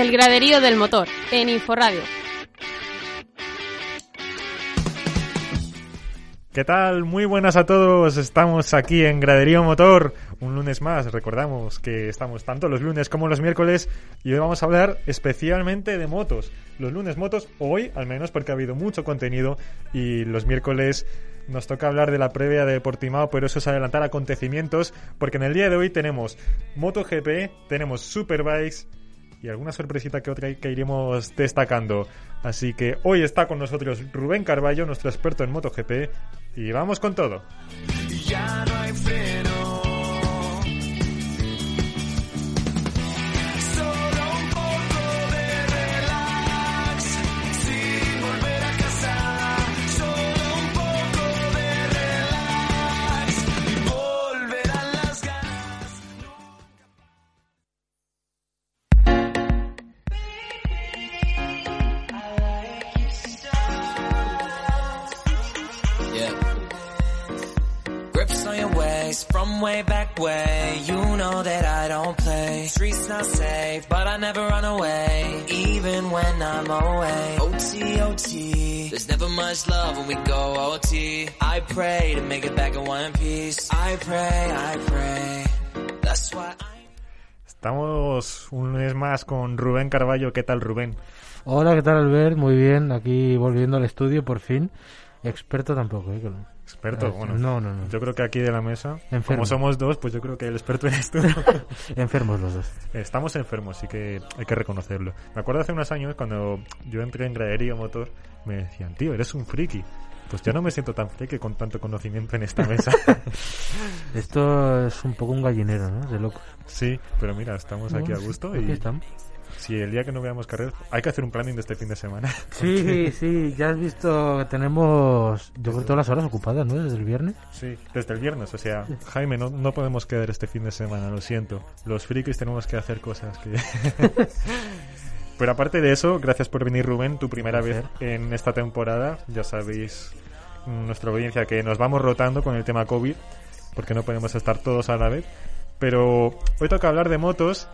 El graderío del motor, en Inforradio. ¿Qué tal? Muy buenas a todos. Estamos aquí en Graderío Motor, un lunes más. Recordamos que estamos tanto los lunes como los miércoles y hoy vamos a hablar especialmente de motos. Los lunes motos, hoy al menos porque ha habido mucho contenido y los miércoles nos toca hablar de la previa de Portimao, pero eso es adelantar acontecimientos porque en el día de hoy tenemos MotoGP, tenemos Superbikes y alguna sorpresita que otra que iremos destacando. Así que hoy está con nosotros Rubén Carballo, nuestro experto en MotoGP, y vamos con todo. OT, OT. There's never much love when we go OT. I pray to make it back in one piece. I pray, I pray. That's why I. Estamos un mes más con Rubén Carballo. ¿Qué tal, Rubén? Hola, ¿qué tal Albert? Muy bien, aquí volviendo al estudio por fin. Experto tampoco, ¿eh? Experto, bueno. no, no, no. Yo creo que aquí de la mesa, Enfermo. como somos dos, pues yo creo que el experto eres tú. Enfermos los dos. Estamos enfermos, sí que hay que reconocerlo. Me acuerdo hace unos años cuando yo entré en gradería motor, me decían, tío, eres un friki. Pues yo no me siento tan friki con tanto conocimiento en esta mesa. Esto es un poco un gallinero, ¿no? De loco. sí, pero mira, estamos aquí a gusto Aquí y estamos. Si el día que no veamos carreras, hay que hacer un planning de este fin de semana. Sí, sí, ya has visto que tenemos, yo creo, todas las horas ocupadas, ¿no? Desde el viernes. Sí, desde el viernes, o sea, Jaime, no, no podemos quedar este fin de semana, lo siento. Los frikis tenemos que hacer cosas que... Pero aparte de eso, gracias por venir Rubén, tu primera vez en esta temporada. Ya sabéis, mm, nuestra audiencia, que nos vamos rotando con el tema COVID, porque no podemos estar todos a la vez. Pero hoy toca hablar de motos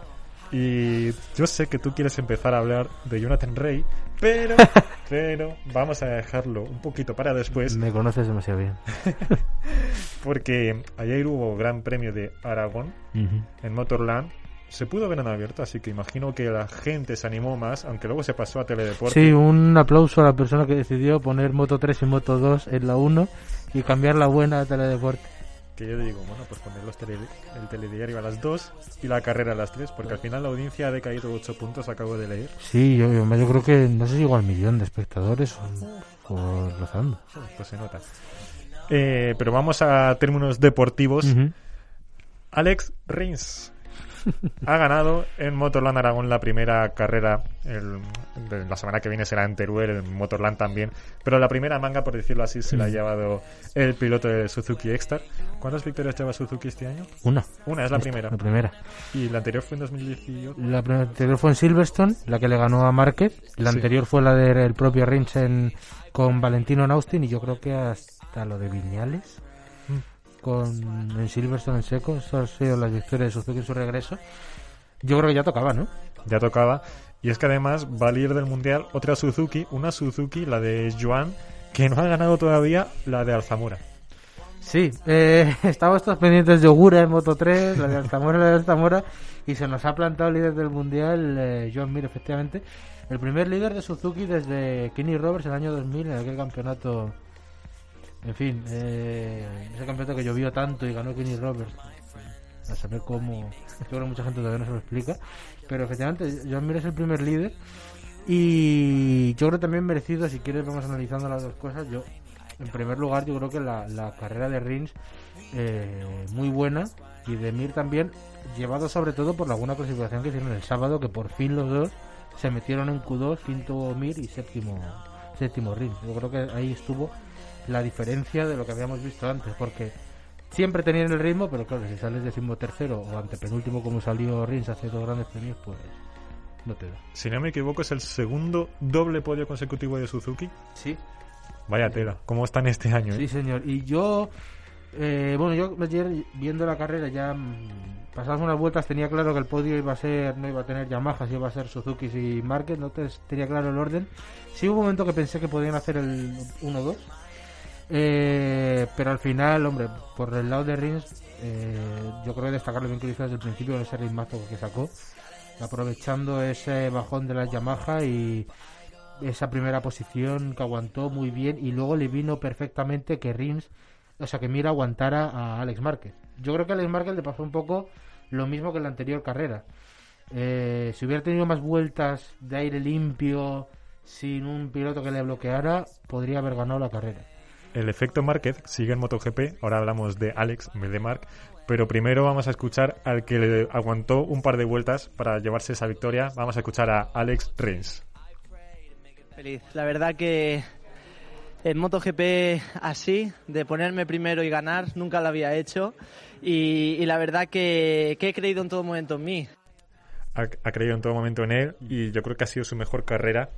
y yo sé que tú quieres empezar a hablar de Jonathan Rey, pero, pero vamos a dejarlo un poquito para después. Me conoces demasiado bien. Porque ayer hubo Gran Premio de Aragón en Motorland. Se pudo ver en abierto, así que imagino que la gente se animó más, aunque luego se pasó a Teledeporte. Sí, un aplauso a la persona que decidió poner Moto 3 y Moto 2 en la 1 y cambiar la buena a Teledeporte. Que yo digo, bueno, pues poner los tele- el telediario a las 2 y la carrera a las 3, porque al final la audiencia ha decaído 8 puntos, acabo de leer. Sí, yo, yo, yo creo que no sé si igual millón de espectadores o, o rozando. Pues se nota. Eh, pero vamos a términos deportivos. Alex Rins ha ganado en Motorland Aragón la primera carrera. el- la semana que viene será en Teruel, en Motorland también. Pero la primera manga, por decirlo así, se la ha llevado el piloto de Suzuki X-Star. ¿Cuántas victorias lleva Suzuki este año? Una. Una, es la primera. La primera. Y la anterior fue en 2018. La anterior fue en Silverstone, la que le ganó a Márquez. La Sí. anterior fue la del propio Rins en- con Valentino en Austin y yo creo que hasta lo de Viñales. Con, en Silverstone en seco. Esas han sido las victorias de Suzuki en su regreso. Yo creo que ya tocaba, ¿no? Ya tocaba. Y es que además va a líder del mundial otra Suzuki, una Suzuki, la de Joan, que no ha ganado todavía la de Alzamora. Sí, eh, estamos todos pendientes de Ogura en Moto 3, la de Altamora, la de Altamora, y se nos ha plantado el líder del mundial, eh, Joan Mir, efectivamente. El primer líder de Suzuki desde Kenny Roberts en el año 2000, en aquel campeonato. En fin, eh, ese campeonato que llovió tanto y ganó Kenny Roberts. a saber cómo. Yo creo que mucha gente todavía no se lo explica. Pero efectivamente, Joan Mir es el primer líder. Y yo creo también merecido, si quieres, vamos analizando las dos cosas. Yo, en primer lugar, yo creo que la, la carrera de Rins, eh, muy buena. Y de Mir también, llevado sobre todo por la buena clasificación que hicieron el sábado, que por fin los dos se metieron en Q2, quinto Mir y séptimo, séptimo Rins. Yo creo que ahí estuvo la diferencia de lo que habíamos visto antes, porque siempre tenían el ritmo, pero claro, si sales décimo tercero o antepenúltimo como salió Rins hace dos grandes premios, pues no te da. Si no me equivoco, es el segundo doble podio consecutivo de Suzuki. Sí, Vaya tela, ¿cómo están este año? eh? sí señor. Y yo, eh, bueno, yo ayer viendo la carrera ya mm, pasadas unas vueltas tenía claro que el podio iba a ser, no iba a tener Yamaha, iba a ser Suzuki y Márquez, no te- tenía claro el orden. Sí hubo un momento que pensé que podían hacer el 1-2. Eh, pero al final, hombre, por el lado de Rins, eh, yo creo que destacarlo bien que lo hizo desde el principio en ese ritmazo que sacó, aprovechando ese bajón de la Yamaha y esa primera posición que aguantó muy bien y luego le vino perfectamente que Rins, o sea, que Mira aguantara a Alex Márquez. Yo creo que Alex Márquez le pasó un poco lo mismo que en la anterior carrera. Eh, si hubiera tenido más vueltas de aire limpio, sin un piloto que le bloqueara, podría haber ganado la carrera. El efecto Márquez sigue en MotoGP. Ahora hablamos de Alex, en vez de Mark. Pero primero vamos a escuchar al que le aguantó un par de vueltas para llevarse esa victoria. Vamos a escuchar a Alex Rins. Feliz. La verdad que en MotoGP así, de ponerme primero y ganar, nunca lo había hecho. Y, y la verdad que, que he creído en todo momento en mí. Ha, ha creído en todo momento en él y yo creo que ha sido su mejor carrera.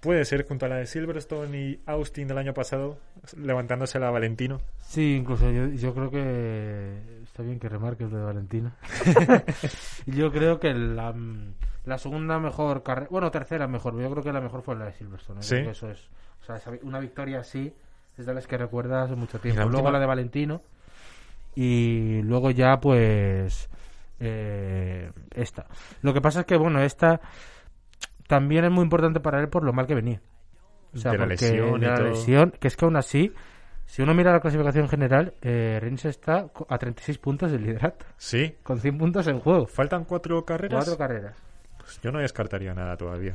Puede ser junto a la de Silverstone y Austin del año pasado, levantándose la Valentino. Sí, incluso yo, yo creo que está bien que remarques lo de Valentina. yo creo que la, la segunda mejor carrera, bueno, tercera mejor, yo creo que la mejor fue la de Silverstone. ¿eh? Sí. Eso es, o sea, una victoria así es de las que recuerdas mucho tiempo. la Luego última? la de Valentino y luego ya pues eh, esta. Lo que pasa es que bueno, esta también es muy importante para él por lo mal que venía. O sea, De la porque lesión la lesión, que es que aún así, si uno mira la clasificación general, eh, Rins está a 36 puntos del liderato, Sí, con 100 puntos en juego. faltan cuatro carreras. Cuatro carreras. Pues yo no descartaría nada todavía.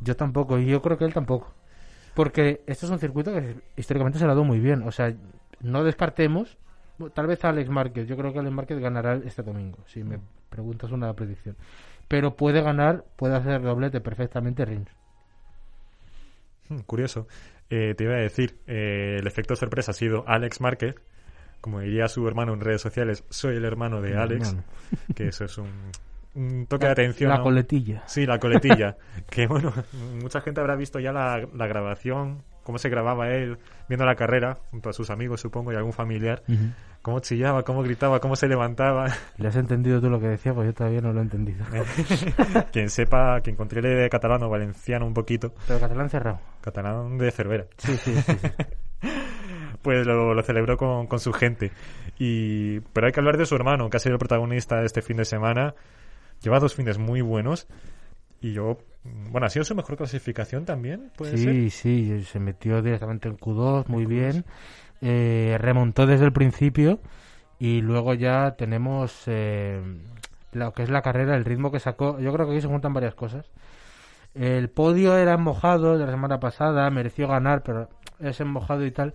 Yo tampoco, y yo creo que él tampoco. Porque esto es un circuito que históricamente se ha dado muy bien. O sea, no descartemos, tal vez a Alex Márquez. Yo creo que Alex Márquez ganará este domingo, si me preguntas una predicción. Pero puede ganar, puede hacer doblete perfectamente Rins. Hmm, Curioso. Eh, te iba a decir, eh, el efecto sorpresa ha sido Alex Márquez. Como diría su hermano en redes sociales, soy el hermano de Alex. Que eso es un, un toque de atención. La ¿no? coletilla. Sí, la coletilla. que bueno, mucha gente habrá visto ya la, la grabación, cómo se grababa él viendo la carrera, junto a sus amigos, supongo, y algún familiar. Cómo chillaba, cómo gritaba, cómo se levantaba. ¿Le has entendido tú lo que decía? Pues yo todavía no lo he entendido. quien sepa, quien controle catalán o valenciano un poquito, Pero catalán cerrado. catalán de Cervera. Sí, sí, sí. sí. pues lo, lo celebró con, con su gente. Y, pero hay que hablar de su hermano, que ha sido el protagonista de este fin de semana. Lleva dos fines muy buenos. Y yo, bueno, ha sido su mejor clasificación también, puede ser. Sí, sí, se metió directamente en Q2, muy bien. Eh, remontó desde el principio y luego ya tenemos eh, lo que es la carrera, el ritmo que sacó. Yo creo que aquí se juntan varias cosas. El podio era en mojado de la semana pasada, mereció ganar, pero es en mojado y tal.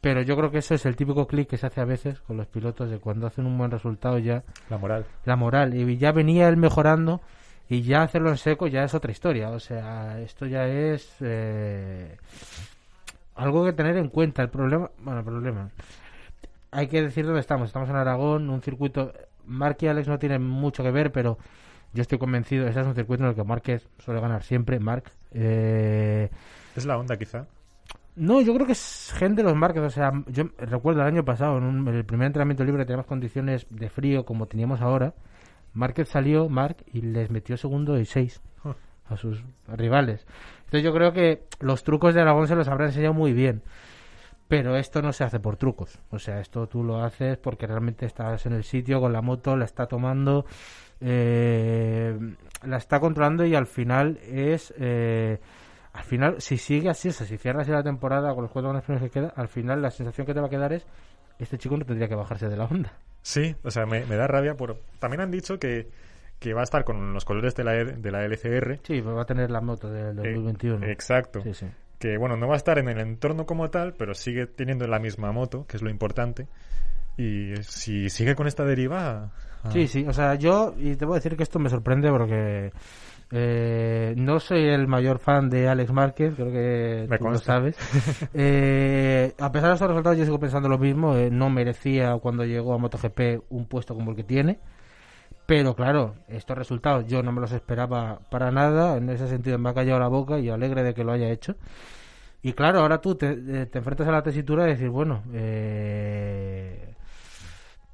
Pero yo creo que eso es el típico clic que se hace a veces con los pilotos de cuando hacen un buen resultado ya La moral. la moral. Y ya venía él mejorando y ya hacerlo en seco ya es otra historia. O sea, esto ya es eh, algo que tener en cuenta. El problema, bueno, el problema. Hay que decir dónde estamos. Estamos en Aragón, un circuito. Mark y Alex no tienen mucho que ver, pero yo estoy convencido. Ese es un circuito en el que Márquez suele ganar siempre. Mark. Eh, Es la onda, quizá. no, yo creo que es gente de los Márquez. O sea, yo recuerdo el año pasado, en, un- en el primer entrenamiento libre, teníamos condiciones de frío como teníamos ahora. Márquez salió, Mark, y les metió segundo y seis Huh. A sus rivales. Entonces yo creo que los trucos de Aragón se los habrá enseñado muy bien. Pero esto no se hace por trucos. O sea, esto tú lo haces porque realmente estás en el sitio con la moto, la está tomando, eh, la está controlando y al final es... eh, al final, si sigue así, o sea, si cierras la temporada con los cuatro grandes premios que queda, al final la sensación que te va a quedar es este chico no tendría que bajarse de la onda. Sí, o sea, me, me da rabia. Por... También han dicho que, que va a estar con los colores de la, de la LCR. Sí, pues va a tener la moto del 2021. Eh, exacto. Sí, sí. Que bueno, no va a estar en el entorno como tal, pero sigue teniendo la misma moto, que es lo importante. Y si sigue con esta deriva. ah, Sí, sí, o sea, yo, y te voy a decir que esto me sorprende porque eh, no soy el mayor fan de Alex Márquez, creo que Me tú lo sabes. Eh, a pesar de estos resultados, yo sigo pensando lo mismo, eh, no merecía cuando llegó a MotoGP un puesto como el que tiene. Pero claro, estos resultados yo no me los esperaba para nada, en ese sentido me ha callado la boca y alegre de que lo haya hecho. Y claro, ahora tú te, eh, te enfrentas a la tesitura de decir, bueno, eh,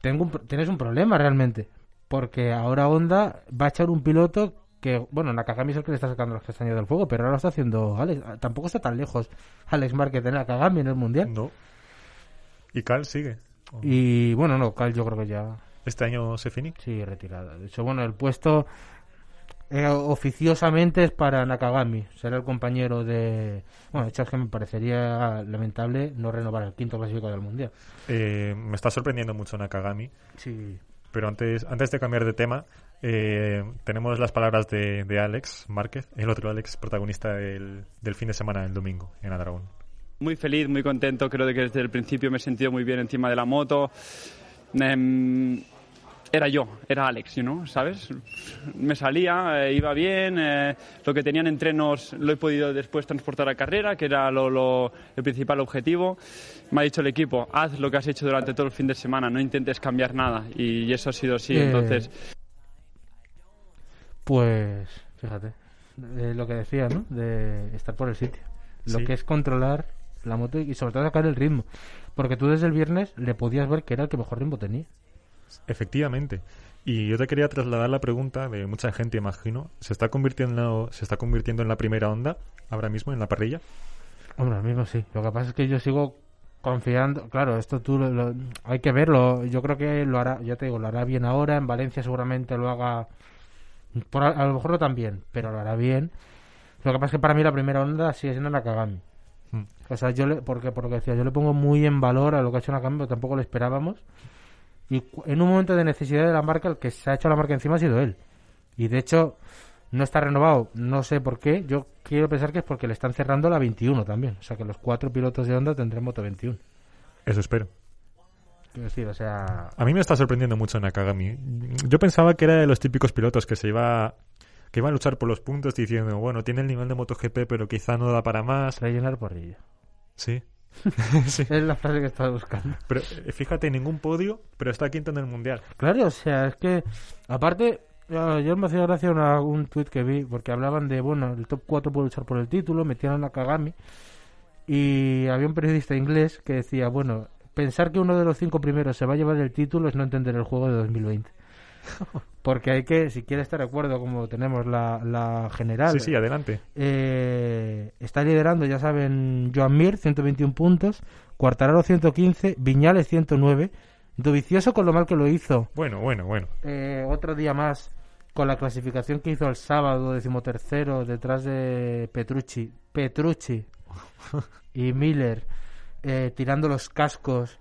tengo un, tienes un problema realmente. Porque ahora Honda va a echar un piloto que, bueno, Nakagami es el que le está sacando los castaños del fuego, pero ahora lo está haciendo Alex. Tampoco está tan lejos Alex Márquez de Nakagami en el Mundial. No. Y Cal sigue. Y bueno, no, Cal yo creo que ya Este año se finí. sí retirada. De hecho, bueno, el puesto eh, oficiosamente es para Nakagami. Será el compañero de... Bueno, de hecho es que me parecería lamentable no renovar el quinto clasificado del Mundial. Eh, me está sorprendiendo mucho Nakagami. Sí. Pero antes, antes de cambiar de tema, eh, tenemos las palabras de, de Alex Márquez, el otro Alex protagonista del, del fin de semana, el domingo, en Adragón. Muy feliz, muy contento. Creo que desde el principio me he sentido muy bien encima de la moto. Em, era yo, era Alex, you know, ¿sabes? Me salía, eh, iba bien. eh, lo que tenían entrenos lo he podido después transportar a carrera, que era lo, lo- el principal objetivo. Me ha dicho el equipo, haz lo que has hecho durante todo el fin de semana, no intentes cambiar nada. Y eso ha sido así. Eh, Entonces, Pues, fíjate, lo que decía, ¿no? De estar por el sitio. Lo Sí. que es controlar la moto y sobre todo sacar el ritmo. Porque tú desde el viernes le podías ver que era el que mejor ritmo tenía. Efectivamente. Y yo te quería trasladar la pregunta de mucha gente, imagino. ¿Se está convirtiendo, se está convirtiendo en la primera onda ahora mismo en la parrilla? Hombre, ahora mismo sí. Lo que pasa es que yo sigo confiando. Claro, esto tú lo- lo- hay que verlo. Yo creo que lo hará, ya te digo, lo hará bien ahora. En Valencia seguramente lo haga. Por, a, a lo mejor no tan bien, pero lo hará bien. Lo que pasa es que para mí la primera onda sigue siendo Nakagami. Mm. O sea, yo le, porque por lo que decía, yo le pongo muy en valor a lo que ha hecho Nakagami, pero tampoco lo esperábamos. Y en un momento de necesidad de la marca, el que se ha hecho la marca encima ha sido él. Y de hecho, no está renovado, no sé por qué. Yo quiero pensar que es porque le están cerrando la 21 también. O sea, que los cuatro pilotos de Honda tendrán moto 21. Eso espero. Decir, o sea, A mí me está sorprendiendo mucho Nakagami. Yo pensaba que era de los típicos pilotos que se iba que iba a luchar por los puntos diciendo, bueno, tiene el nivel de MotoGP, pero quizá no da para más. rellenar porrillo. Sí. sí. Es la frase que estaba buscando. Pero eh, fíjate, ningún podio, pero está quinto en el mundial. Claro, o sea, es que, aparte, yo me hacía gracia una- un tuit que vi, porque hablaban de, bueno, el top 4 puede luchar por el título, metían a Nakagami, y había un periodista inglés que decía, bueno, pensar que uno de los cinco primeros se va a llevar el título es no entender el juego de 2020. Porque hay que, si quiere estar de acuerdo, como tenemos la, la general, Sí, sí, adelante. eh, está liderando, ya saben, Joan Mir, 121 puntos, Cuartararo 115, Viñales 109, Dovicioso con lo mal que lo hizo, Bueno, bueno, bueno. eh, otro día más con la clasificación que hizo el sábado, decimotercero, detrás de Petrucci, Petrucci y Miller, eh, tirando los cascos,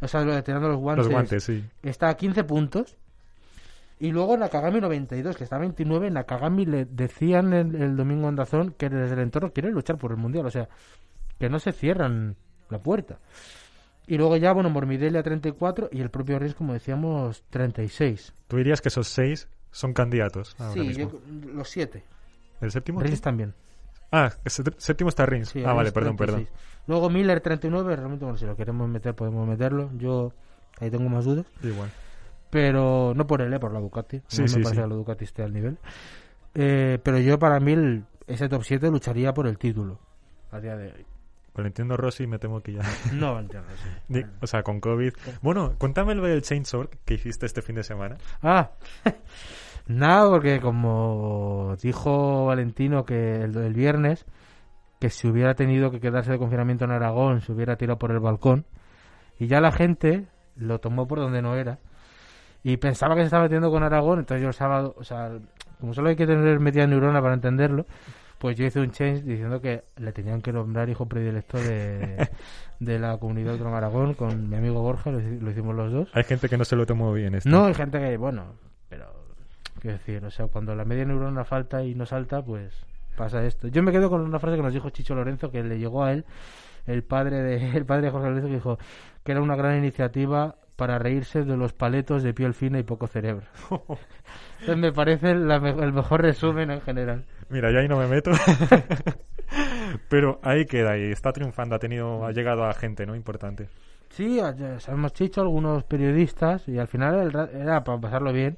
o sea, tirando los guantes, Los guantes, sí. está a 15 puntos. Y luego Nakagami 92, que está a 29. Nakagami le decían el, el domingo en Dazón que desde el entorno quiere luchar por el mundial. O sea, que no se cierran la puerta. Y luego ya, bueno, Morbidelli a 34 y el propio Reyes, como decíamos, 36. Tú dirías que esos seis son candidatos ahora sí, mismo. yo- los 7. ¿El séptimo? Reyes también. Ah, el séptimo está Rins. Sí, ah, vale, perdón, 36. Luego Miller 39, realmente, bueno, si lo queremos meter, podemos meterlo. Yo ahí tengo más dudas. perdón. Igual. Pero no por él, eh, por la Ducati. Sí, no sí, me parece sí. que la Ducati esté al nivel. Eh, pero yo, para mí, el- ese top 7 lucharía por el título a día de hoy. Con entiendo Rossi me temo que ya... No entiendo, sí. Ni- O sea, con COVID. Bueno, cuéntame lo del Chainsaw que hiciste este fin de semana. Ah, nada, porque como dijo Valentino que el, el viernes, que si hubiera tenido que quedarse de confinamiento en Aragón, se hubiera tirado por el balcón. Y ya la gente lo tomó por donde no era. Y pensaba que se estaba metiendo con Aragón, entonces yo el sábado, o sea, como solo hay que tener media neurona para entenderlo, Pues yo hice un change diciendo que le tenían que nombrar hijo predilecto de, de la comunidad de Aragón con mi amigo Borja, lo, lo hicimos los dos. Hay gente que no se lo tomó bien esto. No, hay gente que, bueno, pero, quiero decir, o sea, cuando la media neurona falta y no salta, pues pasa esto. Yo me quedo con una frase que nos dijo Chicho Lorenzo, que le llegó a él, el padre de, el padre de Jorge Lorenzo, que dijo que era una gran iniciativa para reírse de los paletos de piel fina y poco cerebro. Entonces me parece la me- el mejor resumen en general. Mira, yo ahí no me meto. Pero ahí queda y está triunfando, ha tenido, ha llegado a gente, ¿no? Importante. Sí, ya sabemos Chicho, algunos periodistas, y al final era para pasarlo bien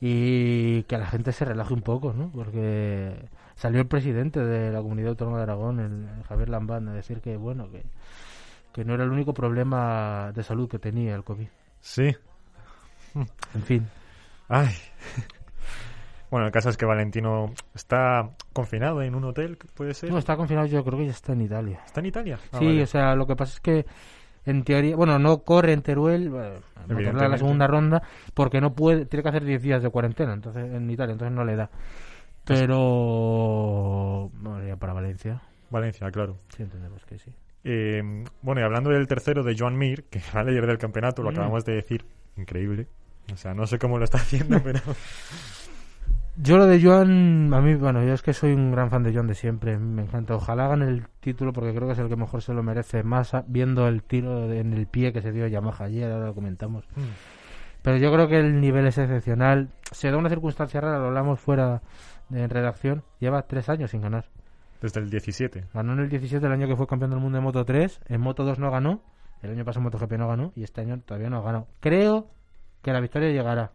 y que la gente se relaje un poco, ¿no? Porque salió el presidente de la Comunidad Autónoma de Aragón, el Javier Lambán, a decir que, bueno, que, que no era el único problema de salud que tenía el COVID. Sí. En fin. Ay. Bueno, el caso es que Valentino está confinado en un hotel, ¿puede ser? No, está confinado, yo creo que ya está en Italia. ¿Está en Italia? Ah, sí, vale. o sea, lo que pasa es que en teoría, bueno, no corre en Teruel, bueno, Motorland la segunda ronda, porque no puede, tiene que hacer 10 días de cuarentena, entonces en Italia, entonces no le da. Pero, bueno, ya para Valencia, Valencia, claro. sí entendemos que sí. Eh, bueno, y hablando del tercero de Joan Mir, que va a líder del campeonato, lo Mm. acabamos de decir, increíble. O sea, no sé cómo lo está haciendo, pero Yo lo de Joan, a mí, bueno, yo es que soy un gran fan de Joan de siempre, me encanta. Ojalá hagan el título porque creo que es el que mejor se lo merece, más viendo el tiro en el pie que se dio Yamaha ayer, ahora lo comentamos. Pero yo creo que el nivel es excepcional. Se da una circunstancia rara, lo hablamos fuera de redacción. Lleva tres años sin ganar. Desde el 17. Ganó en el 17 el año que fue campeón del mundo de Moto 3. En Moto 2 no ganó. El año pasado en MotoGP no ganó. Y este año todavía no ha ganado. Creo que la victoria llegará.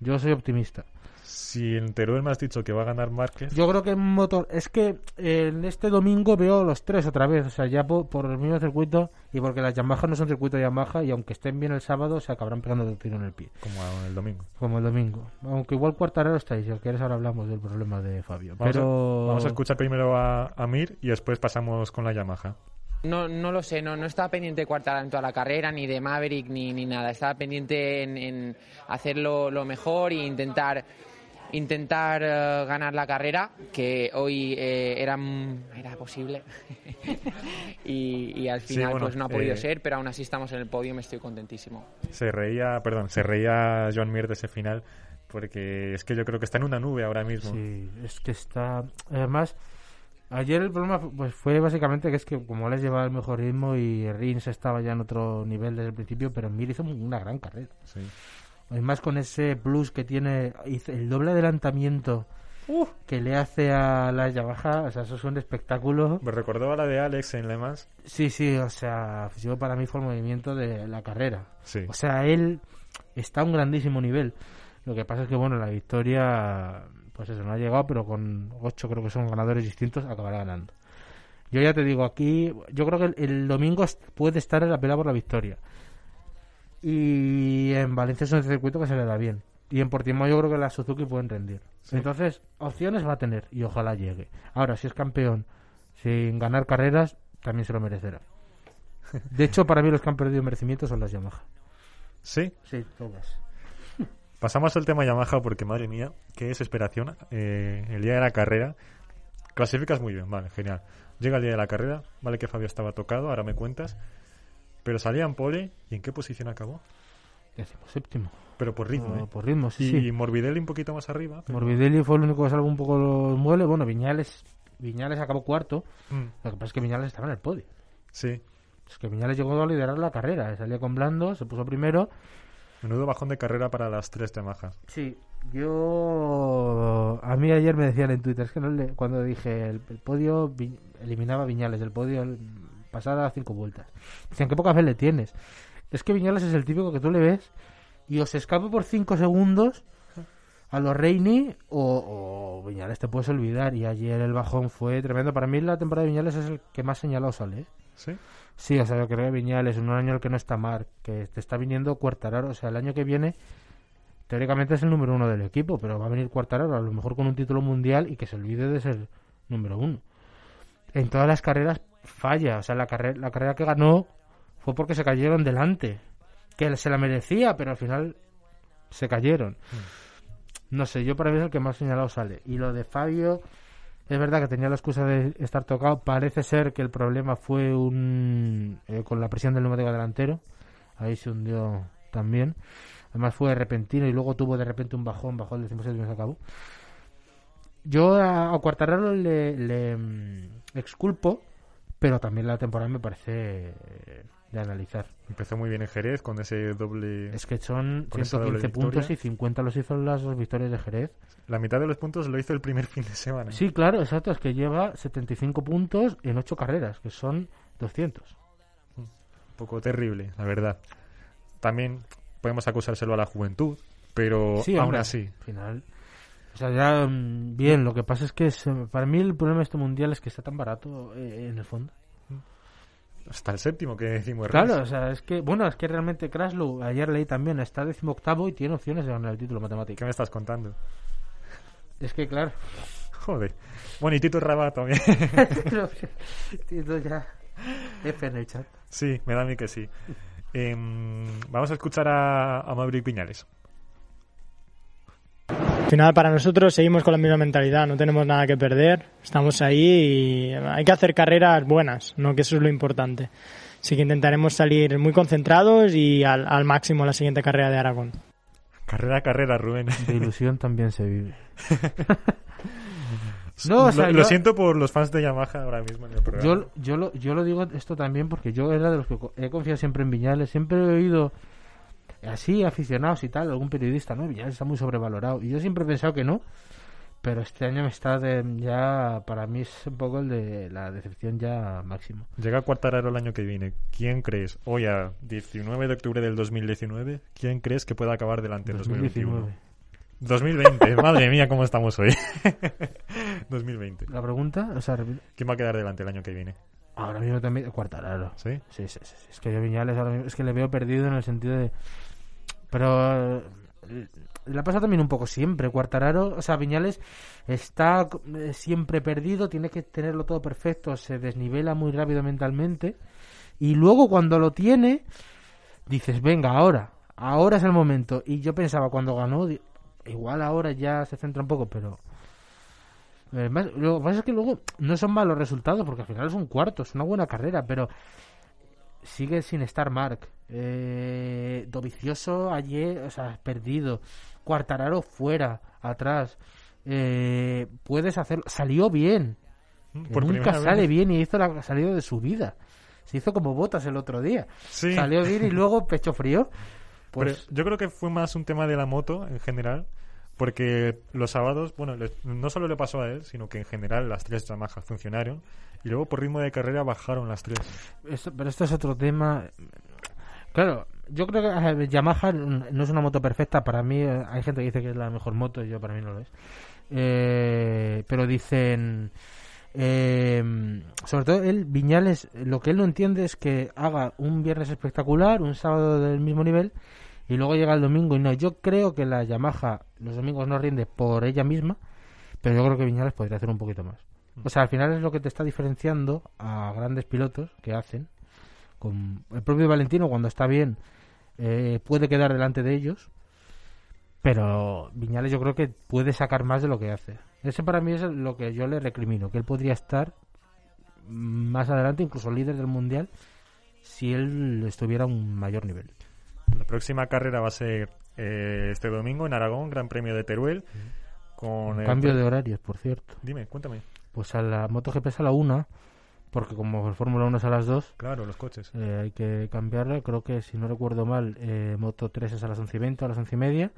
Yo soy optimista. Si en Teruel me has dicho que va a ganar Márquez, Yo creo que en Moto... Es que eh, en este domingo veo los tres otra vez. O sea, ya po- por, el mismo circuito. Y porque las Yamaha no son circuito Yamaha. Y aunque estén bien el sábado, se acabarán pegando el tiro en el pie. como el domingo. Como el domingo. Aunque igual Cuartararo está ahí. Si quieres ahora hablamos del problema de Fabio. Vamos, Pero... a, vamos a escuchar primero a, a Mir y después pasamos con la Yamaha. No, no lo sé, no, no estaba pendiente de en toda la carrera, ni de Maverick, ni, ni nada. Estaba pendiente en, en hacerlo lo mejor e intentar intentar eh, ganar la carrera, que hoy eh, era, mm, era posible. y, y al Sí, final bueno, pues no ha podido eh, ser, pero aún así estamos en el podio y me estoy contentísimo. Se reía, perdón, se reía Joan Mir de ese final porque es que yo creo que está en una nube ahora mismo. Sí, es que está. Además, ayer el problema pues fue básicamente que es que como les llevaba el mejor ritmo y Rins estaba ya en otro nivel desde el principio, pero Mir hizo una gran carrera. Sí. Además, con ese plus que tiene, el doble adelantamiento que le hace a la Yamaha, o sea, eso es un espectáculo. Me recordó a la de Alex en Le Mans. Sí, sí, o sea, yo para mí fue el movimiento de la carrera. Sí. O sea, él está a un grandísimo nivel. Lo que pasa es que, bueno, la victoria, pues eso, no ha llegado, pero con ocho creo que son ganadores distintos, acabará ganando. Yo ya te digo, aquí, yo creo que el, el domingo puede estar en la pelea por la victoria. Y en Valencia es un circuito que se le da bien. Y en Portimao yo creo que las Suzuki pueden rendir. Entonces, opciones va a tener y ojalá llegue. Ahora, si es campeón sin ganar carreras, también se lo merecerá. De hecho, para mí los que han perdido merecimiento son las Yamaha. Sí. Sí, todas. Pasamos al tema Yamaha porque, madre mía, qué desesperación. Eh, el día de la carrera, clasificas muy bien, vale, genial. Llega el día de la carrera, vale que Fabio estaba tocado, ahora me cuentas. Pero salía en pole y ¿en qué posición acabó? Séptimo. Pero por ritmo, Por- ¿eh? por ritmo, sí, y sí. Morbidelli un poquito más arriba. pero- Morbidelli fue el único que salvó un poco los muebles. Bueno, Viñales, Viñales acabó cuarto. Mm, Lo que pasa es que Viñales estaba en el podio. sí, Es que Viñales llegó a liderar la carrera. Salía con Blando, se puso primero. menudo bajón de carrera para las tres Yamaha. Sí, yo. A mí ayer me decían en Twitter, es que no le- cuando dije el, el podio Vi- eliminaba Viñales del podio el- pasar a cinco vueltas. Decían, qué poca fe le tienes. Es que Viñales es el típico que tú le ves y os escapa por cinco segundos a los Reini o, o Viñales te puedes olvidar. Y ayer el bajón fue tremendo. Para mí la temporada de Viñales es el que más señalado sale. ¿eh? ¿Sí? Sí, o sea, yo creo que Viñales en un año el que no está Mar, que te está viniendo Cuartararo, o sea, el año que viene teóricamente es el número uno del equipo, pero va a venir Cuartararo a lo mejor con un título mundial y que se olvide de ser número uno. En todas las carreras falla, o sea, la carrera, la carrera que ganó fue porque se cayeron delante, que se la merecía, pero al final se cayeron. No sé, yo para mí es el que más señalado sale. Y lo de Fabio, Es verdad que tenía la excusa de estar tocado. Parece ser que el problema fue un eh, con la presión del neumático delantero. Ahí se hundió también. Además fue repentino y luego tuvo de repente un bajón, bajó el 16 y se acabó. Yo a, a Quartararo le, le, mm, exculpo, pero también la temporada me parece eh, de analizar. Empezó muy bien en Jerez con ese doble... Es que son Con esa doble 115 puntos y 50 los hizo las dos victorias de Jerez. La mitad de los puntos lo hizo el primer fin de semana. Sí, claro, exacto. Es que lleva 75 puntos en 8 carreras, que son 200. Un poco terrible, la verdad. También podemos acusárselo a la juventud, pero Sí, aún hombre, así. Al final. O sea, ya mm, bien, lo que pasa es que es, eh, para mí el problema de este mundial es que está tan barato eh, en el fondo. Hasta el séptimo que decimos. Claro, o sea, es que, bueno, es que realmente Kraslow, ayer leí también, está decimoctavo y tiene opciones de ganar el título ¿Qué matemático. me estás contando? Es que, claro, Joder. Bueno, y Tito Rabat también. Tito ya F en el chat. sí, me da a mí que sí. Em, vamos a escuchar a, a Maverick Piñales. Al final para nosotros seguimos con la misma mentalidad, no tenemos nada que perder, estamos ahí y hay que hacer carreras buenas, no que eso es lo importante. Así que intentaremos salir muy concentrados y al, al máximo la siguiente carrera de Aragón. Carrera a carrera, Rubén. De ilusión también se vive. No, o sea, lo, yo- lo siento por los fans de Yamaha ahora mismo en el programa. Yo, yo, lo, yo lo digo esto también porque yo era de los que he confiado siempre en Viñales. Siempre he oído así, aficionados y tal, algún periodista, ¿no? Viñales está muy sobrevalorado. Y yo siempre he pensado que no. Pero este año me está de- ya, para mí es un poco el de la decepción ya máximo. Llega a Quartararo el año que viene. ¿Quién crees, hoy a 19 de octubre del 2019, quién crees que pueda acabar delante en 2021? 2019. 2020, madre mía, cómo estamos hoy. 2020. La pregunta, o sea. ¿Quién va a quedar delante el año que viene? ahora mismo también, Cuartararo. Sí, sí, sí, sí. Es que yo Viñales ahora mismo, es que le veo perdido en el sentido de... Pero eh, le ha pasado también un poco siempre. Cuartararo, o sea, Viñales está eh, siempre perdido, tiene que tenerlo todo perfecto, se desnivela muy rápido mentalmente. Y luego cuando lo tiene, dices, venga, ahora, ahora es el momento. Y yo pensaba cuando ganó, igual ahora ya se centra un poco, pero... Además, lo que pasa es que luego no son malos resultados, porque al final es un cuarto, es una buena carrera, pero sigue sin estar Mark. Eh, Dovicioso ayer, o sea, perdido. Cuartararo fuera, atrás. Eh, puedes hacerlo. Salió bien. Por Nunca sale vez. bien y hizo la salida de su vida. Se hizo como botas el otro día. Sí. Salió bien y luego pecho frío. Pues Pero yo creo que fue más un tema de la moto en general, porque los sábados, bueno, le- no solo le pasó a él, sino que en general las tres Yamaha funcionaron y luego por ritmo de carrera bajaron las tres. Pero esto es otro tema. Claro, yo creo que Yamaha no es una moto perfecta. Para mí, eh, hay gente que dice que es la mejor moto, yo para mí no lo es. Eh, pero dicen. eh, sobre todo, él, Viñales, lo que él no entiende es que haga un viernes espectacular, un sábado del mismo nivel, y luego llega el domingo. Y no, yo creo que la Yamaha los domingos no rinde por ella misma, pero yo creo que Viñales podría hacer un poquito más. O sea, al final es lo que te está diferenciando a grandes pilotos que hacen. Con el propio Valentino, cuando está bien, eh, puede quedar delante de ellos. Pero Viñales yo creo que puede sacar más de lo que hace. Ese para mí es lo que yo le recrimino, que él podría estar más adelante, incluso líder del mundial, si él estuviera a un mayor nivel. La próxima carrera va a ser eh, este domingo en Aragón, Gran Premio de Teruel. Con el- Cambio de horarios, por cierto. Dime, cuéntame. Pues a la MotoGP es a la una, porque como el Fórmula 1 es a las dos, Claro, los coches. Eh, hay que cambiarla. Creo que, si no recuerdo mal, eh, Moto 3 es a las 11 y 20, a las 11 y media.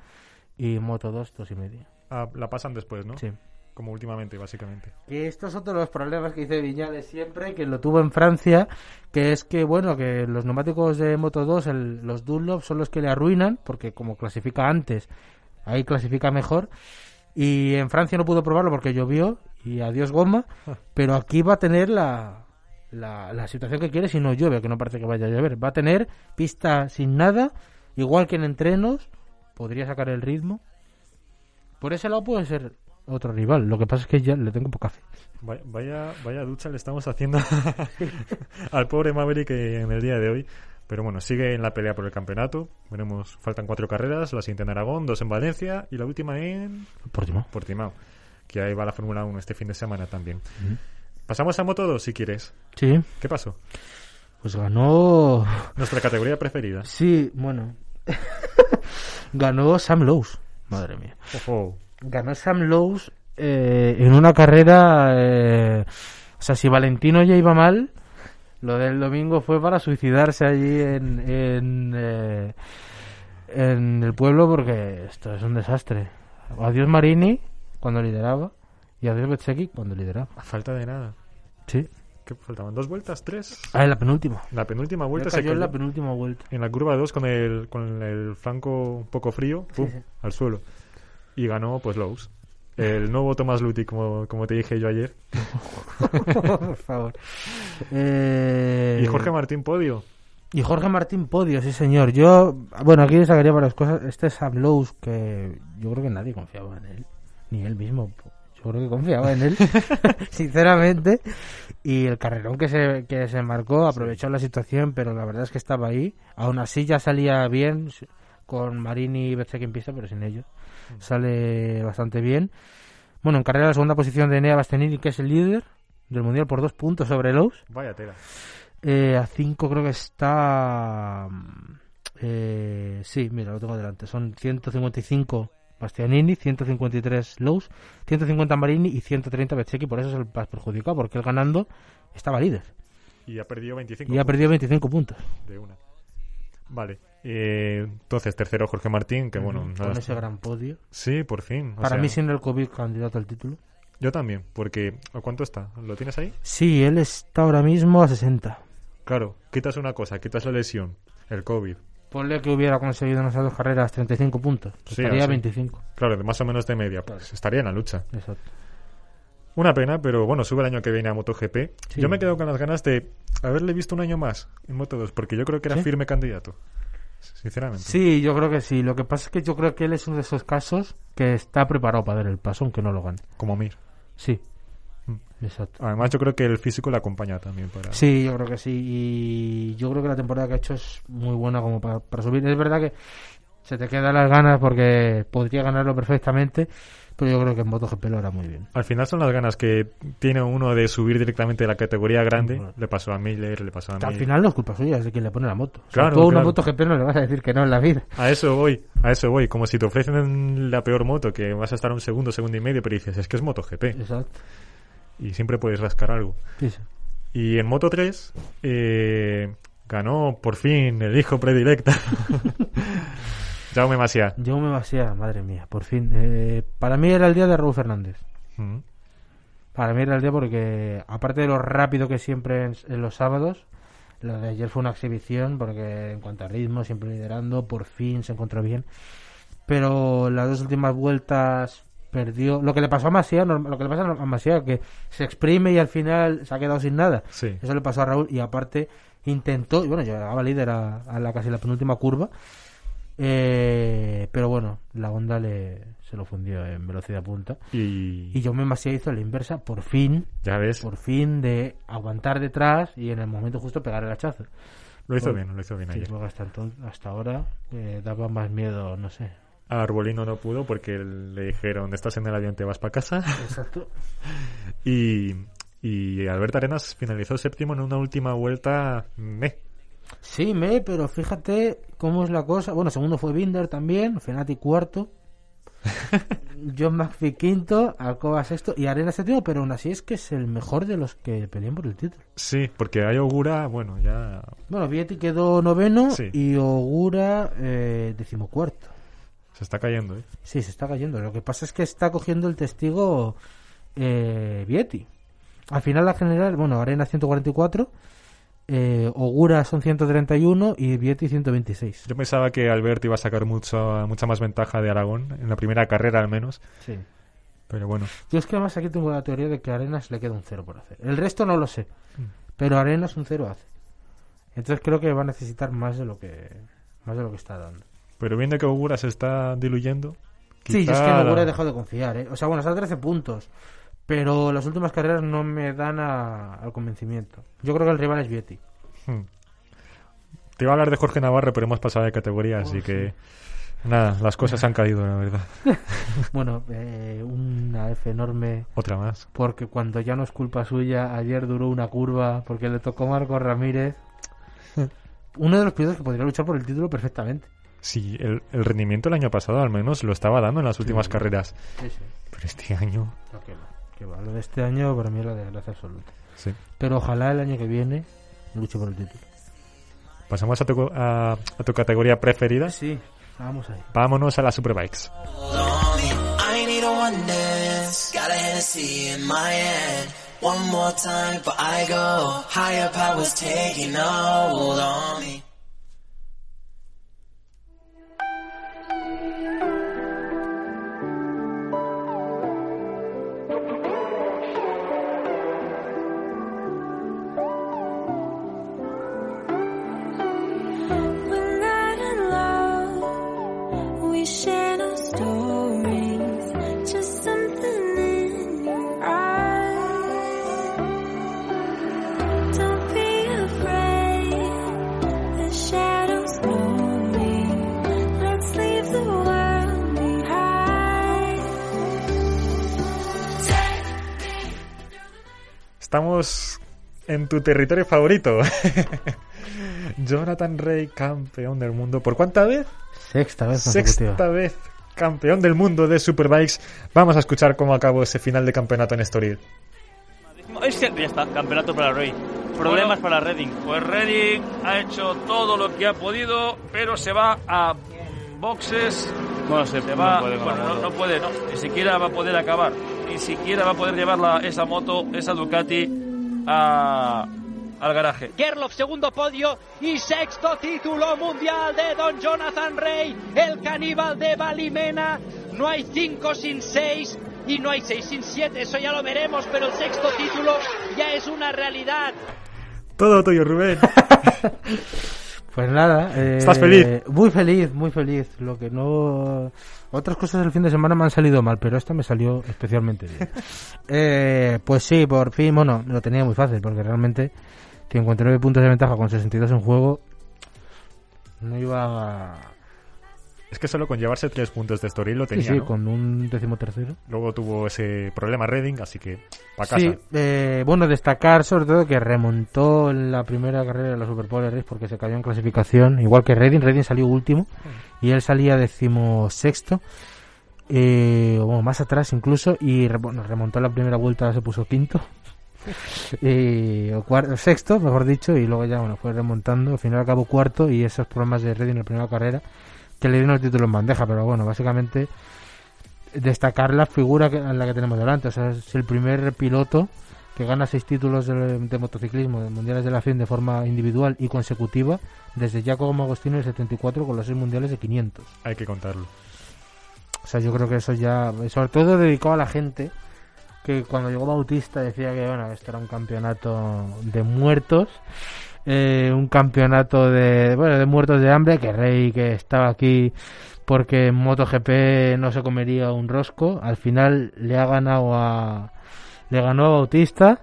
Y Moto 2, 2 y media. Ah, la pasan después, ¿no? Sí. Como últimamente, básicamente. Que esto es otro de los problemas que dice Viñales siempre, que lo tuvo en Francia, que es que, bueno, que los neumáticos de Moto 2, el- los Dunlop, son los que le arruinan, porque como clasifica antes, ahí clasifica mejor. Y en Francia no pudo probarlo porque llovió y adiós goma, pero aquí va a tener la, la, la situación que quiere si no llueve, que no parece que vaya a llover. Va a tener pista sin nada, igual que en entrenos, podría sacar el ritmo. Por ese lado puede ser otro rival, lo que pasa es que ya le tengo poca fe. Vaya, vaya, ducha le estamos haciendo al pobre Maverick en el día de hoy. Pero bueno, sigue en la pelea por el campeonato. Veremos, faltan cuatro carreras, la siguiente en Aragón, dos en Valencia y la última en Portimao. Portimao. que ahí va la Fórmula 1 este fin de semana también. Pasamos a Moto 2 si quieres. Sí, ¿Qué pasó? pues ganó... Nuestra categoría preferida. Sí, bueno. ganó Sam Lowe's. Madre mía. Ojo. Ganó Sam Lowe's eh, en una carrera... eh, o sea, si Valentino ya iba mal, lo del domingo fue para suicidarse allí en, en, eh, en el pueblo porque esto es un desastre. Adiós Marini cuando lideraba y adiós Bezzecchi cuando lideraba. A falta de nada. Sí. ¿Qué faltaban? ¿Dos vueltas? ¿Tres? Ah, en la penúltima. La penúltima vuelta se cayó en la penúltima vuelta. en la curva 2 con el, con el flanco un poco frío, pum, sí. al suelo. Y ganó pues Lowe's. El nuevo Thomas Luthi, como, como te dije yo ayer. Por favor. Eh, Y Jorge Martín Podio. Y Jorge Martín Podio, sí señor. Yo, bueno, aquí sacaría varias cosas. Este Sam Lowe's, que yo creo que nadie confiaba en él. Ni él mismo. Yo creo que confiaba en él, sinceramente. Y el carrerón que se, que se marcó aprovechó la situación, pero la verdad es que estaba ahí. Aún así ya salía bien con Marini y en pista, pero sin ellos. Sale bastante bien. Bueno, en carrera la segunda posición de Enea Bastianini, que es el líder del Mundial por dos puntos sobre Lowe's. Vaya tela. Eh, a 5 creo que está... mm, Eh, sí, mira, lo tengo delante. Son 155 Bastianini, 153 Lowe's, 150 Marini y 130 Bezzecchi. Por eso es el más perjudicado, porque él ganando estaba líder. Y ha perdido 25 Y ha perdido 25 puntos. de una. Vale. Eh, entonces, tercero Jorge Martín, que bueno... Ujú, nada- Con ese gran podio. Sí, por fin. o Para sea, mí, sin el COVID, candidato al título. Yo también, porque... ¿a cuánto está? ¿Lo tienes ahí? Sí, él está ahora mismo a 60. Claro, quitas una cosa, quitas la lesión, el COVID. Ponle que hubiera conseguido en esas dos carreras 35 puntos. Sí, estaría a así. 25. Claro, de más o menos de media, pues estaría en la lucha. Exacto. Una pena, pero bueno, sube el año que viene a MotoGP. Sí. Yo me quedo con las ganas de haberle visto un año más en Moto2, porque yo creo que era ¿Sí? firme candidato. Sinceramente. Sí, yo creo que sí. Lo que pasa es que yo creo que él es uno de esos casos que está preparado para dar el paso, aunque no lo gane. Como Mir. Sí, Mm. exacto. Además, yo creo que el físico le acompaña también para... Sí, yo creo que sí. Y yo creo que la temporada que ha hecho es muy buena como para, para subir. Es verdad que se te quedan las ganas porque podría ganarlo perfectamente, pero yo creo que en MotoGP lo hará muy bien. Al final son las ganas que tiene uno de subir directamente de la categoría grande. Claro. Le pasó a Miller, le pasó a Al Mir. final no es culpa suya, es de quien le pone la moto. O sea, Claro, tú a una claro. MotoGP no le vas a decir que no en la vida. A eso voy, a eso voy. Como si te ofrecen la peor moto, que vas a estar un segundo, segundo y medio, pero dices, es que es MotoGP. Exacto. Y siempre puedes rascar algo. Sí, sí. Y en Moto 3 eh, ganó por fin el hijo predilecta. Jaume Masia. Yo me vacía, madre mía, por fin. Eh, para mí era el día de Raúl Fernández. Mm. Para mí era el día porque, aparte de lo rápido que siempre en, en los sábados, lo de ayer fue una exhibición porque en cuanto a ritmo, siempre liderando, por fin se encontró bien. Pero las dos últimas vueltas perdió. Lo que le pasó a norm- lo que le pasa a Masia, que se exprime y al final se ha quedado sin nada. Sí. Eso le pasó a Raúl y aparte intentó, y bueno, llegaba líder a, a la casi la penúltima curva. Eh, pero bueno, la Honda le, se lo fundió en velocidad punta. Y, Y Jaume Masia hizo la inversa, por fin, ya ves, por fin de aguantar detrás y en el momento justo pegar el hachazo. lo hizo bien, lo hizo bien Sí, ayer. hasta, entonces, hasta ahora eh, daba más miedo, no sé. A Arbolino no pudo porque le dijeron, estás en el avión, te vas para casa. Exacto. y, y Albert Arenas finalizó séptimo en una última vuelta. meh. Sí, me, pero fíjate cómo es la cosa. Bueno, segundo fue Binder también, Fenati cuarto, John McPhee quinto, Alcoba sexto y Arena séptimo, pero aún así es que es el mejor de los que pelean por el título. Sí, porque hay Ogura, bueno, ya Bueno, Vietti quedó noveno Sí. y Ogura eh, decimocuarto. se está cayendo. ¿eh? Sí, se está cayendo. Lo que pasa es que está cogiendo el testigo eh, Vietti. Al final la general, bueno, Arena 144, eh, Ogura son 131 y Vietti 126. Yo pensaba que Albert iba a sacar mucho, mucha más ventaja de Aragón, en la primera carrera al menos. Sí. Pero bueno, Yo es que además aquí tengo la teoría de que a Arenas le queda un cero por hacer. El resto no lo sé, Mm. pero Arenas un cero hace. Entonces creo que va a necesitar más de lo que más de lo que está dando. pero viendo que Ogura se está diluyendo. Sí, yo es que en Ogura he dejado de confiar, ¿eh? O sea, bueno, está a 13 puntos, pero las últimas carreras no me dan a- al convencimiento. Yo creo que el rival es Vietti. Hmm. Te iba a hablar de Jorge Navarro, pero hemos pasado de categoría, así que Nada, las cosas han caído, la verdad. Bueno, eh, una F enorme Otra más. porque cuando ya no es culpa suya, ayer duró una curva porque le tocó Marco Ramírez. Uno de los pilotos que podría luchar por el título perfectamente. Sí, el, el rendimiento el año pasado al menos lo estaba dando en las últimas carreras. Sí, sí. Pero este año... No, que va, que va. Lo de este año para mí es la desgracia absoluta. Sí. Pero ojalá el año que viene luche por el título. Pasamos a tu, a, a tu categoría preferida. Sí, vamos ahí. Vámonos a las Superbikes. I need a one dance. Got a Hennessy in my hand. One more time before I go. Higher powers taking hold on me. Estamos en tu territorio favorito. Jonathan Rey, campeón del mundo. ¿Por cuánta vez? Sexta vez. Sexta vez campeón del mundo de Superbikes. Vamos a escuchar cómo acabó ese final de campeonato en Estoril. Es que ya está, campeonato para Rey. Problemas para Redding. Pues Redding ha hecho todo lo que ha podido, pero se va a boxes. Bueno, se, Se no va, puede bueno, no, no puede, no, ni siquiera va a poder acabar, ni siquiera va a poder llevar la- esa moto, esa Ducati a, al garaje. Gerloff, segundo podio y sexto título mundial de Don Jonathan Rey, el caníbal de Balimena. No hay cinco sin seis y no hay seis sin siete, eso ya lo veremos, pero el sexto título ya es una realidad. Todo tuyo, Rubén. Pues nada. eh, ¿Estás feliz? Muy feliz, muy feliz. Lo que no. Otras cosas del fin de semana me han salido mal, pero esta me salió especialmente bien. Eh, pues sí, por fin, bueno, lo tenía muy fácil, porque realmente 59 puntos de ventaja con 62 en juego. No iba. a- Es que solo con llevarse tres puntos de Estoril lo tenía, sí, ¿no? con un décimo tercero. Luego tuvo ese problema Redding, así que para casa. Sí, eh, bueno, destacar sobre todo que remontó en la primera carrera de la Superpole Race porque se cayó en clasificación, igual que Redding, Redding salió último y él salía decimosexto, eh, bueno, más atrás incluso, y bueno, remontó la primera vuelta, se puso quinto, y, o cuar- sexto, mejor dicho, y luego ya bueno, fue remontando, al final acabó cuarto y esos problemas de Redding en la primera carrera que le dieron el título en bandeja, pero bueno, básicamente destacar la figura que, en la que tenemos delante. O sea, es el primer piloto que gana seis títulos de, de motociclismo de mundiales de la FIM de forma individual y consecutiva desde Giacomo Agostino en el 74 con los seis mundiales de 500. Hay que contarlo. O sea, yo creo que eso ya, sobre todo dedicado a la gente que cuando llegó Bautista decía que bueno, esto era un campeonato de muertos, eh, un campeonato de bueno, de muertos de hambre, que Rey que estaba aquí porque en MotoGP no se comería un rosco, al final le ha ganado a le ganó a Bautista,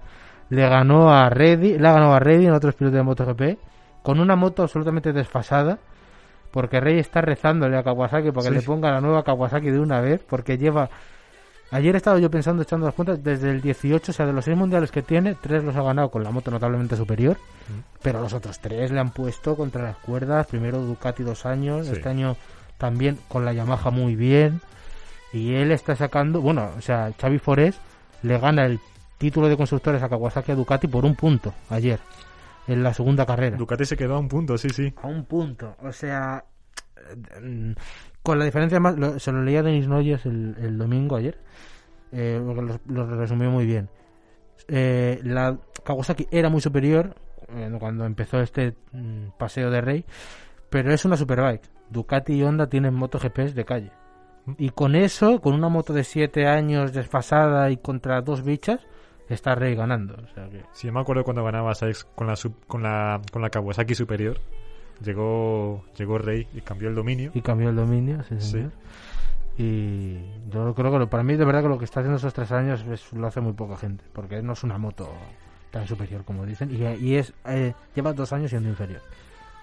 le ganó a Reddy, le ha ganado a Reddy en otros pilotos de MotoGP con una moto absolutamente desfasada porque Rey está rezándole a Kawasaki para que Sí. le ponga la nueva Kawasaki de una vez, porque lleva... Ayer he estado yo pensando, echando las cuentas, desde el 18, o sea, de los seis mundiales que tiene, tres los ha ganado con la moto notablemente superior, pero los otros tres le han puesto contra las cuerdas, primero Ducati dos años, Sí. este año también con la Yamaha muy bien, y él está sacando, bueno, o sea, Xavi Forés le gana el título de constructores a Kawasaki a Ducati por un punto ayer, en la segunda carrera. Ducati se quedó a un punto, sí, sí. A un punto. O sea, mm, con la diferencia más. lo- se lo leía a Denis Noyes el, el domingo ayer. eh, porque lo, lo resumió muy bien. Eh, la Kawasaki era muy superior eh, cuando empezó este mm, paseo de Rey. Pero es una superbike. Ducati y Honda tienen MotoGPs de calle. Y con eso, con una moto de 7 años desfasada y contra dos bichas, está Rey ganando. O sea que... Sí, yo me acuerdo cuando ganaba Sykes con la, sub- con la, con la Kawasaki superior. Llegó, llegó Rey y cambió el dominio. Y cambió el dominio, sí, Sí. Y yo creo que lo- para mí, de verdad, que lo que está haciendo esos tres años es- lo hace muy poca gente. Porque no es una moto tan superior como dicen. Y, y es eh, lleva dos años siendo inferior.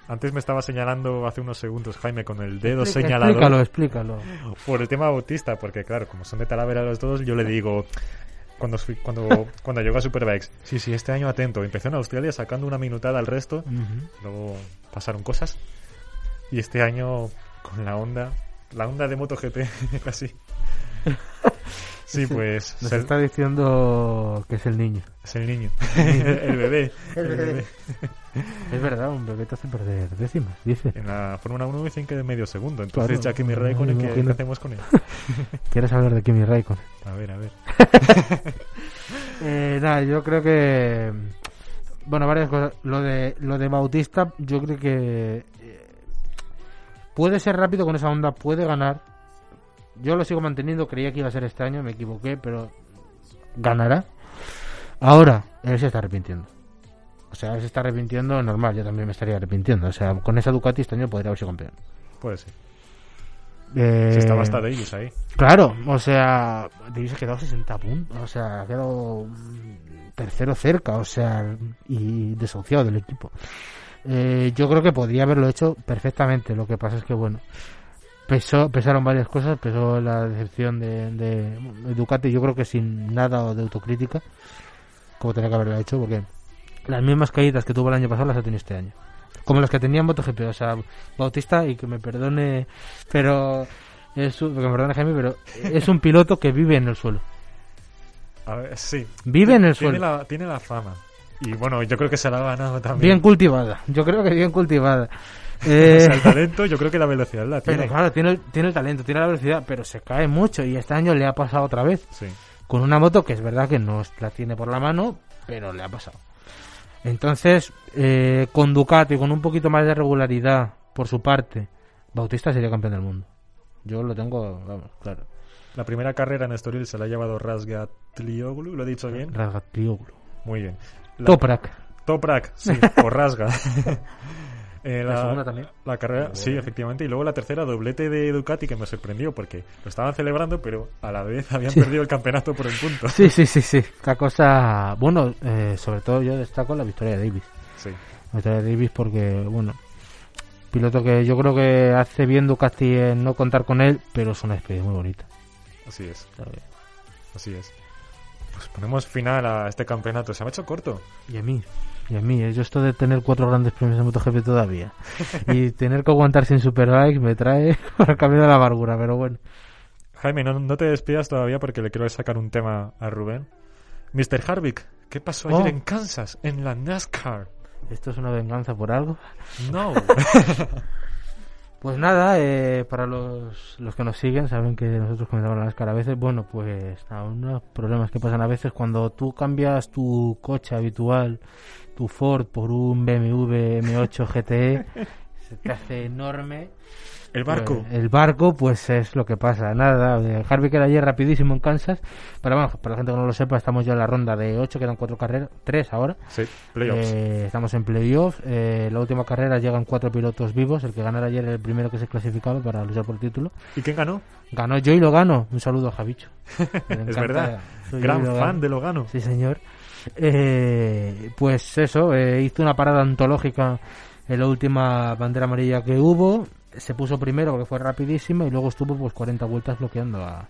Antes me estaba señalando hace unos segundos Jaime con el dedo Explica- señalado. explícalo, explícalo. Por el tema Bautista, porque claro, como son de Talavera los dos, yo le digo cuando fui- cuando cuando llegó a Superbikes, sí, sí, este año atento. Empezó en Australia sacando una minutada al resto, Ujú. luego pasaron cosas y este año con la onda, la onda de MotoGP casi. Sí, pues Nos se- está diciendo que es el niño. es el niño, el bebé, El el bebé. bebé. Es verdad, un bebé te hace perder décimas, dice. En la Fórmula 1 dicen que de medio segundo. Entonces, Claro. ya Kimi Raikkonen, ¿qué, qué hacemos con él? ¿Quieres hablar de Kimi Raikkonen? A ver, a ver. Eh, nada, yo creo que. Bueno, varias cosas. Lo de, lo de Bautista, yo creo que. eh, Puede ser rápido con esa onda, puede ganar. Yo lo sigo manteniendo, creía que iba a ser este año, me equivoqué, pero ganará. Ahora, él se está arrepintiendo. O sea, él se está arrepintiendo, normal, yo también me estaría arrepintiendo. O sea, con esa Ducati este año podría haber sido campeón. Puede ser. Eh, Si estaba hasta Davis ahí. Claro, o sea, Davis ha quedado 60 puntos, o sea, ha quedado tercero cerca, o sea, y desahuciado del equipo. Eh, yo creo que podría haberlo hecho perfectamente, lo que pasa es que, bueno, pesó, pesaron varias cosas, pesó la decepción de, de, Ducati, yo creo que sin nada de autocrítica, como tenía que haberlo hecho, porque las mismas caídas que tuvo el año pasado las ha tenido este año. Como las que tenía en MotoGP, o sea, Bautista, y que me perdone, pero es un, que me perdone Jaime, pero es un piloto que vive en el suelo. A ver, sí. Vive en el tiene suelo. La, tiene la fama. Y bueno, yo creo que se la ha ganado también. Bien cultivada, yo creo que bien cultivada. O sea, Eh, el talento, yo creo que la velocidad la tiene. pero claro, tiene el, tiene el talento, tiene la velocidad, pero se cae mucho y este año le ha pasado otra vez. Sí. Con una moto que es verdad que no la tiene por la mano, pero le ha pasado. Entonces, eh, con Ducati, con un poquito más de regularidad por su parte, Bautista sería campeón del mundo. Yo lo tengo, vamos, claro. La primera carrera en Estoril se la ha llevado Razgatlioglu, ¿lo he dicho bien? Razgatlioglu. Muy bien. La- Toprak. Toprak, sí, o Rasga. Eh, La segunda también. La carrera, sí, efectivamente. Y luego la tercera, doblete de Ducati, que me sorprendió porque lo estaban celebrando, pero a la vez habían Sí. perdido el campeonato por un punto. Sí, sí, sí, sí. La cosa, bueno, eh, sobre todo yo destaco la victoria de Davis. Sí. La victoria de Davis porque, bueno, piloto que yo creo que hace bien Ducati en no contar con él, pero es una despedida muy bonita. Así es. Así es. Pues ponemos final a este campeonato. Se me ha hecho corto. Y a mí, y a mí, eh, yo esto de tener cuatro grandes premios de MotoGP todavía y tener que aguantar sin Superbike me trae por el camino de la amargura, pero bueno. Jaime, no, no te despidas todavía porque le quiero sacar un tema a Rubén. Mr. Harvick, ¿qué pasó ayer Oh. en Kansas, en la NASCAR? ¿Esto es una venganza por algo? No. Pues nada, eh, para los, los que nos siguen, saben que nosotros comentamos la NASCAR a veces. Bueno, pues nada, unos problemas que pasan a veces cuando tú cambias tu coche habitual, tu Ford, por un BMW M8 GTE, se te hace enorme. El barco. Pues, el barco, pues es lo que pasa. Nada, eh, Harvick era ayer rapidísimo en Kansas. Pero bueno, para la gente que no lo sepa, estamos ya en la ronda de 8, quedan 4 carreras, 3 ahora. Sí, playoffs. Eh, estamos en playoff. Eh, la última carrera llegan cuatro pilotos vivos. El que ganara ayer era el primero que se clasificaba para luchar por el título. ¿Y quién ganó? Ganó yo y lo gano. Un saludo a Javicho. Es verdad. Soy Gran fan de Logano. Sí, señor. Eh, pues eso, eh, hizo una parada antológica en la última bandera amarilla que hubo. Se puso primero porque fue rapidísima y luego estuvo pues 40 vueltas bloqueando a,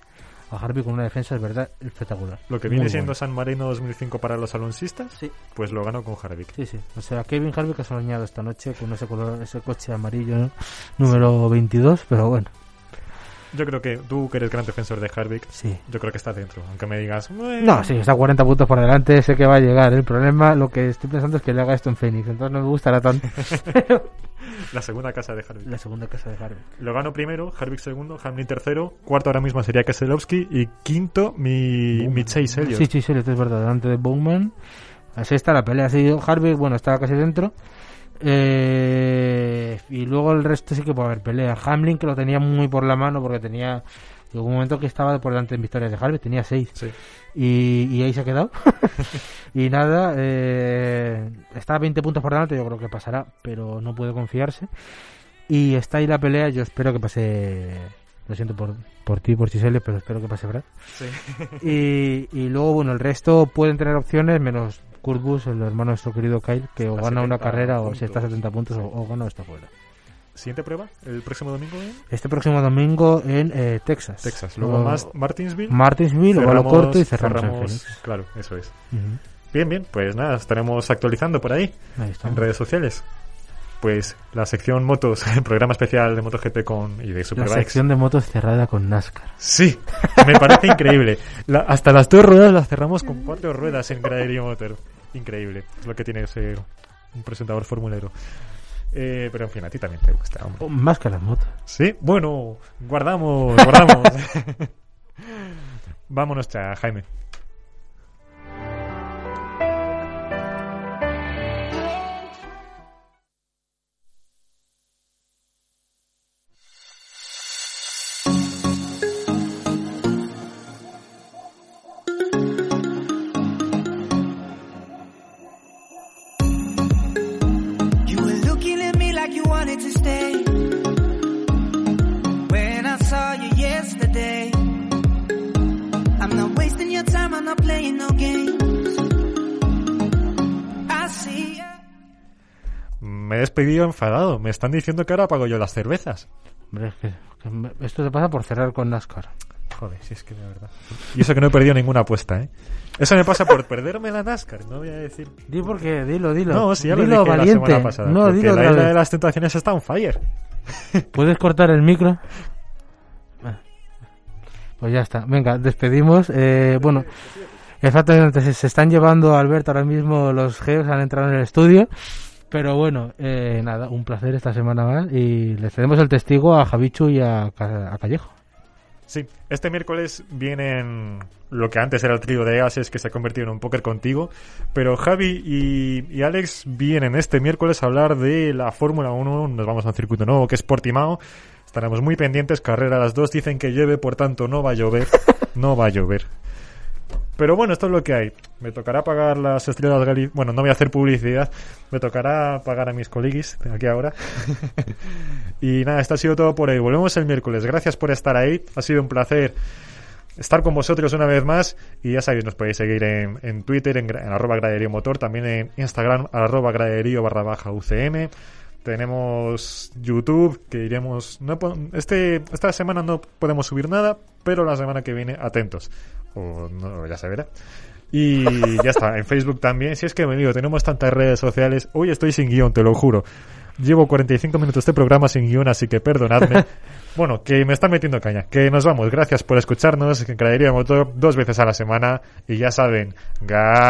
a Harvey con una defensa, es verdad, espectacular. Lo que Muy viene siendo. San Marino 2005 para los alonsistas, Sí. pues lo ganó con Harvick. Sí, sí. O sea, Kevin Harvick ha soñado esta noche con ese color, ese coche amarillo ¿no? número 22, pero bueno. Yo creo que tú, que eres gran defensor de Harvick, Sí. yo creo que está dentro. Aunque me digas, "Bueno". No, sí, está a 40 puntos por delante, sé que va a llegar. El problema, lo que estoy pensando es que le haga esto en Phoenix, entonces no me gustará tanto. La segunda casa de Harvick. La segunda casa de Harvick. Lo ganó primero, Harvick segundo, Hamlin tercero, cuarto ahora mismo sería Keselowski y quinto mi, mi Chase Elliott. Sí, sí, sí, esto es verdad, delante de Bowman. Así está la pelea. Así Harvick, bueno, estaba casi dentro. Eh, y luego el resto sí que puede haber pelea. Hamlin, que lo tenía muy por la mano porque tenía. Llegó un momento que estaba por delante en victorias de Harvick, tenía seis. Sí. Y, y ahí se ha quedado. y nada, eh, está a 20 puntos por delante, yo creo que pasará, pero no puede confiarse. Y está ahí la pelea, yo espero que pase. Lo siento por, por ti, por Chiselle, pero espero que pase Brad. Sí. Y, y luego, bueno, el resto pueden tener opciones, menos Kurt Busch, el hermano de nuestro querido Kyle, que o gana una 70 carrera o si está a 70 puntos o, o gana o está fuera. Siguiente prueba, el próximo domingo en Este próximo domingo en eh, Texas. Texas. Luego O- más Martinsville. Martinsville, Cerramos- corto y cerramos, cerramos-. Claro, eso es. Bien, bien, pues nada, estaremos actualizando por ahí, en redes sociales. Pues la sección motos, el programa especial de MotoGP con, y de La Superbikes. sección de motos cerrada con NASCAR. Sí, me parece increíble. La- hasta las dos ruedas las cerramos con cuatro ruedas en graderío motor. Increíble. Lo que tiene que ser un presentador formulero. Eh, pero en fin, a ti también te gusta, hombre. Oh, más que las motos. Sí, bueno, guardamos, guardamos. Vámonos ya, Jaime. Me he despedido enfadado. Me están diciendo que ahora pago yo las cervezas. Hombre, es que, que esto te pasa por cerrar con NASCAR. Joder, si es que de verdad. Y eso que no he perdido ninguna apuesta, ¿eh? Eso me pasa por perderme la NASCAR, no voy a decir. Di porque, dilo, dilo. No, si ya lo dilo, dije valiente. la semana pasada. No, dilo la isla de las tentaciones está on fire. ¿Puedes cortar el micro? Ah. Pues ya está. Venga, despedimos. Eh, bueno, exactamente, se están llevando a Alberto ahora mismo los geos, han entrado en el estudio. Pero bueno, eh, nada, un placer esta semana más. Y le cedemos el testigo a Javichu y a, Ca- a Callejo. Sí, este miércoles vienen lo que antes era el trío de ases que se ha convertido en un póker contigo, pero Javi y, y Alex vienen este miércoles a hablar de la Fórmula 1, nos vamos a un circuito nuevo que es Portimao, estaremos muy pendientes, carrera a las dos, dicen que llueve, por tanto no va a llover, no va a llover. Pero bueno, esto es lo que hay. Me tocará pagar las estrellas Gali... Bueno, no voy a hacer publicidad. Me tocará pagar a mis coligis de aquí ahora. y nada, esto ha sido todo por hoy. Volvemos el miércoles. Gracias por estar ahí. Ha sido un placer estar con vosotros una vez más. Y ya sabéis, nos podéis seguir en, en Twitter, en arroba graderío motor, también en Instagram, arroba graderío barra baja UCM. Tenemos YouTube, que iremos... No, este, esta semana no podemos subir nada, pero la semana que viene, atentos. O no, ya se verá. Y ya está, en Facebook también. Si es que me digo, tenemos tantas redes sociales. Hoy estoy sin guion, te lo juro. Llevo 45 minutos de programa sin guion, así que perdonadme. bueno, que me están metiendo caña. Que nos vamos. Gracias por escucharnos. Que Motor dos veces a la semana. Y ya saben, ga